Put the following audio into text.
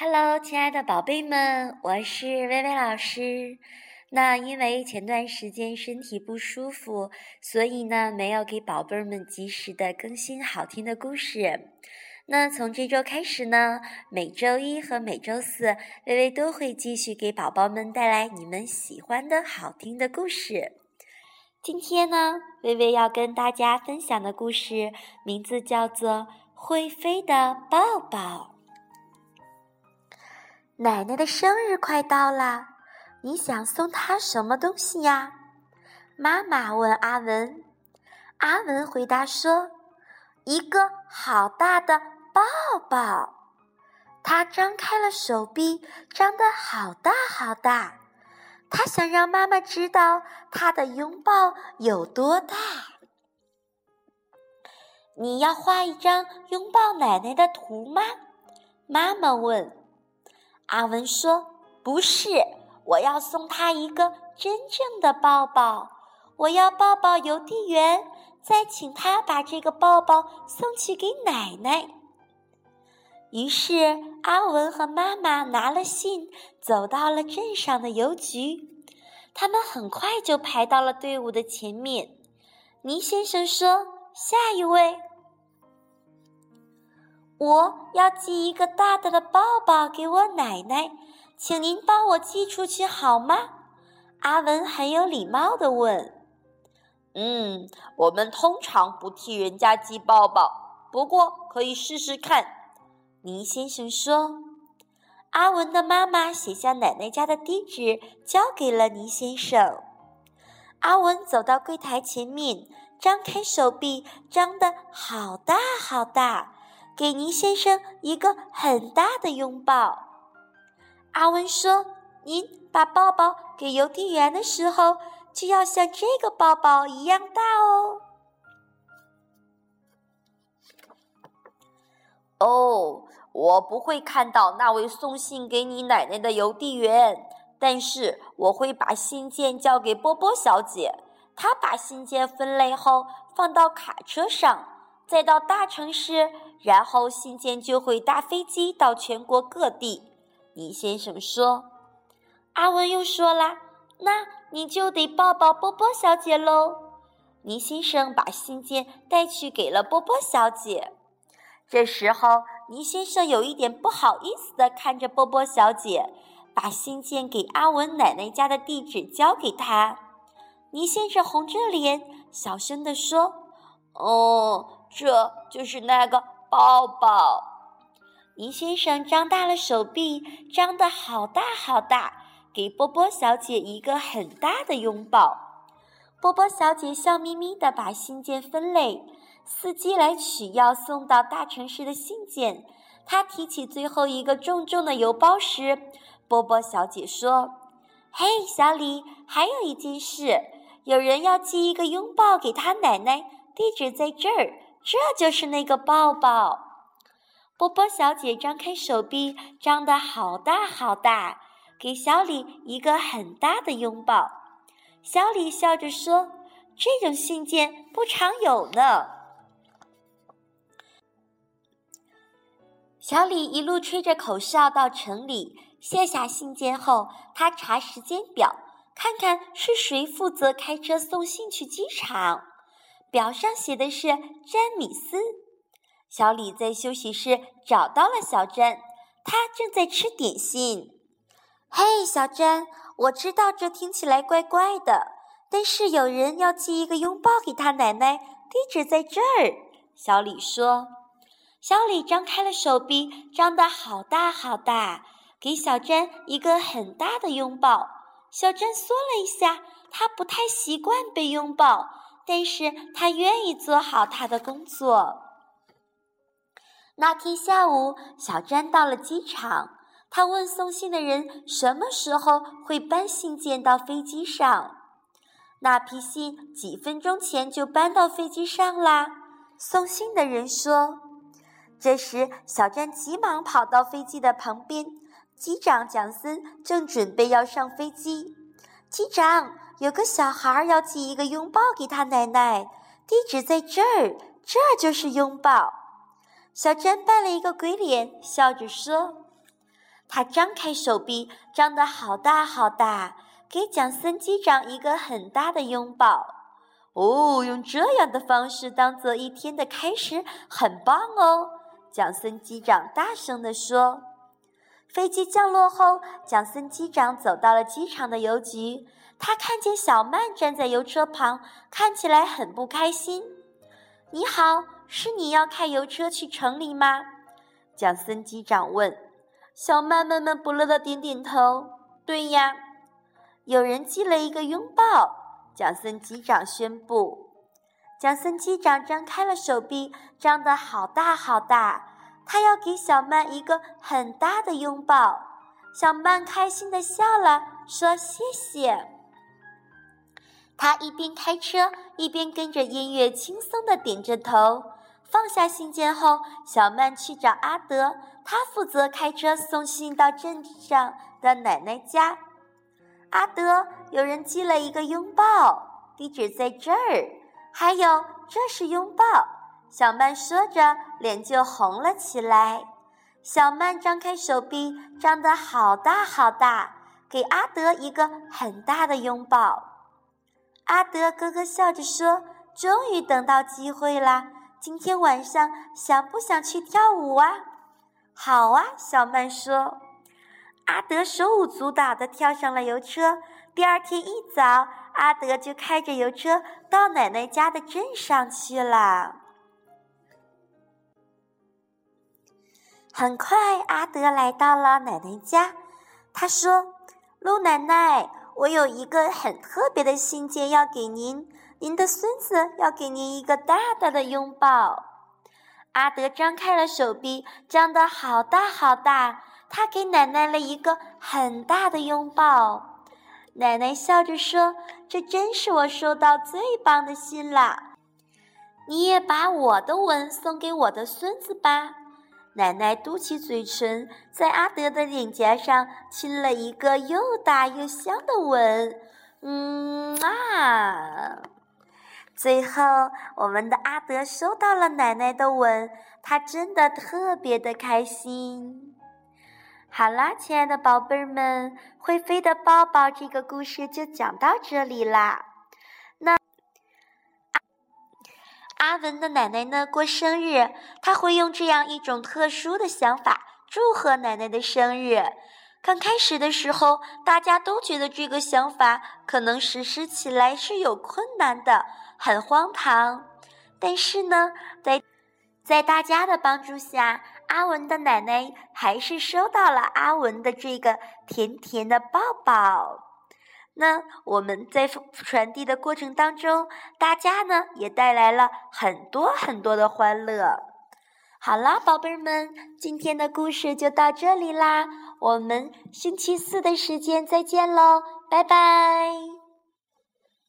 Hello，亲爱的宝贝们，我是薇薇老师。那因为前段时间身体不舒服，所以呢没有给宝贝们及时的更新好听的故事。那从这周开始呢，每周一和每周四，微微都会继续给宝宝们带来你们喜欢的好听的故事。今天呢，微微要跟大家分享的故事名字叫做《会飞的抱抱》。奶奶的生日快到了，你想送她什么东西呀？妈妈问阿文。阿文回答说：“一个好大的抱抱。”他张开了手臂，张得好大好大。他想让妈妈知道他的拥抱有多大。你要画一张拥抱奶奶的图吗？妈妈问。阿文说：“不是，我要送他一个真正的抱抱。我要抱抱邮递员，再请他把这个抱抱送去给奶奶。”于是，阿文和妈妈拿了信，走到了镇上的邮局。他们很快就排到了队伍的前面。倪先生说：“下一位。”我要寄一个大大的抱抱给我奶奶，请您帮我寄出去好吗？阿文很有礼貌地问。“嗯，我们通常不替人家寄抱抱，不过可以试试看。”倪先生说。阿文的妈妈写下奶奶家的地址，交给了倪先生。阿文走到柜台前面，张开手臂，张得好大好大。给您先生一个很大的拥抱。阿文说：“您把抱抱给邮递员的时候，就要像这个抱抱一样大哦。”哦，我不会看到那位送信给你奶奶的邮递员，但是我会把信件交给波波小姐。她把信件分类后放到卡车上。再到大城市，然后信件就会搭飞机到全国各地。倪先生说：“阿文又说了，那你就得抱抱波波小姐喽。”倪先生把信件带去给了波波小姐。这时候，倪先生有一点不好意思地看着波波小姐，把信件给阿文奶奶家的地址交给她。倪先生红着脸，小声地说：“哦。”这就是那个抱抱。倪先生张大了手臂，张得好大好大，给波波小姐一个很大的拥抱。波波小姐笑眯眯地把信件分类。司机来取要送到大城市的信件，他提起最后一个重重的邮包时，波波小姐说：“嘿，小李，还有一件事，有人要寄一个拥抱给他奶奶，地址在这儿。”这就是那个抱抱，波波小姐张开手臂，张得好大好大，给小李一个很大的拥抱。小李笑着说：“这种信件不常有呢。”小李一路吹着口哨到城里，卸下信件后，他查时间表，看看是谁负责开车送信去机场。表上写的是詹米斯。小李在休息室找到了小詹，他正在吃点心。嘿，小詹，我知道这听起来怪怪的，但是有人要寄一个拥抱给他奶奶，地址在这儿。小李说。小李张开了手臂，张得好大好大，给小詹一个很大的拥抱。小詹缩了一下，他不太习惯被拥抱。但是他愿意做好他的工作。那天下午，小詹到了机场，他问送信的人什么时候会搬信件到飞机上。那批信几分钟前就搬到飞机上啦。送信的人说。这时，小詹急忙跑到飞机的旁边，机长蒋森正准备要上飞机。机长。有个小孩要寄一个拥抱给他奶奶，地址在这儿，这就是拥抱。小詹扮了一个鬼脸，笑着说：“他张开手臂，张得好大好大，给蒋森机长一个很大的拥抱。哦，用这样的方式当做一天的开始，很棒哦！蒋森机长大声地说。飞机降落后，蒋森机长走到了机场的邮局。他看见小曼站在邮车旁，看起来很不开心。“你好，是你要开邮车去城里吗？”蒋森机长问。小曼闷闷不乐的点点头。“对呀。”有人寄了一个拥抱。蒋森机长宣布。蒋森机长张开了手臂，张得好大好大。他要给小曼一个很大的拥抱。小曼开心地笑了，说：“谢谢。”他一边开车，一边跟着音乐轻松地点着头。放下信件后，小曼去找阿德，他负责开车送信到镇上的奶奶家。阿德，有人寄了一个拥抱，地址在这儿。还有，这是拥抱。小曼说着，脸就红了起来。小曼张开手臂，张得好大好大，给阿德一个很大的拥抱。阿德咯咯笑着说：“终于等到机会了，今天晚上想不想去跳舞啊？”“好啊。”小曼说。阿德手舞足蹈地跳上了邮车。第二天一早，阿德就开着邮车到奶奶家的镇上去了。很快，阿德来到了奶奶家。他说：“陆奶奶。”我有一个很特别的信件要给您，您的孙子要给您一个大大的拥抱。阿德张开了手臂，张得好大好大，他给奶奶了一个很大的拥抱。奶奶笑着说：“这真是我收到最棒的信了。”你也把我的吻送给我的孙子吧。奶奶嘟起嘴唇，在阿德的脸颊上亲了一个又大又香的吻。嗯啊！最后，我们的阿德收到了奶奶的吻，他真的特别的开心。好啦，亲爱的宝贝儿们，会飞的抱抱这个故事就讲到这里啦。阿文的奶奶呢？过生日，他会用这样一种特殊的想法祝贺奶奶的生日。刚开始的时候，大家都觉得这个想法可能实施起来是有困难的，很荒唐。但是呢，在在大家的帮助下，阿文的奶奶还是收到了阿文的这个甜甜的抱抱。那我们在传递的过程当中，大家呢也带来了很多很多的欢乐。好啦，宝贝儿们，今天的故事就到这里啦，我们星期四的时间再见喽，拜拜。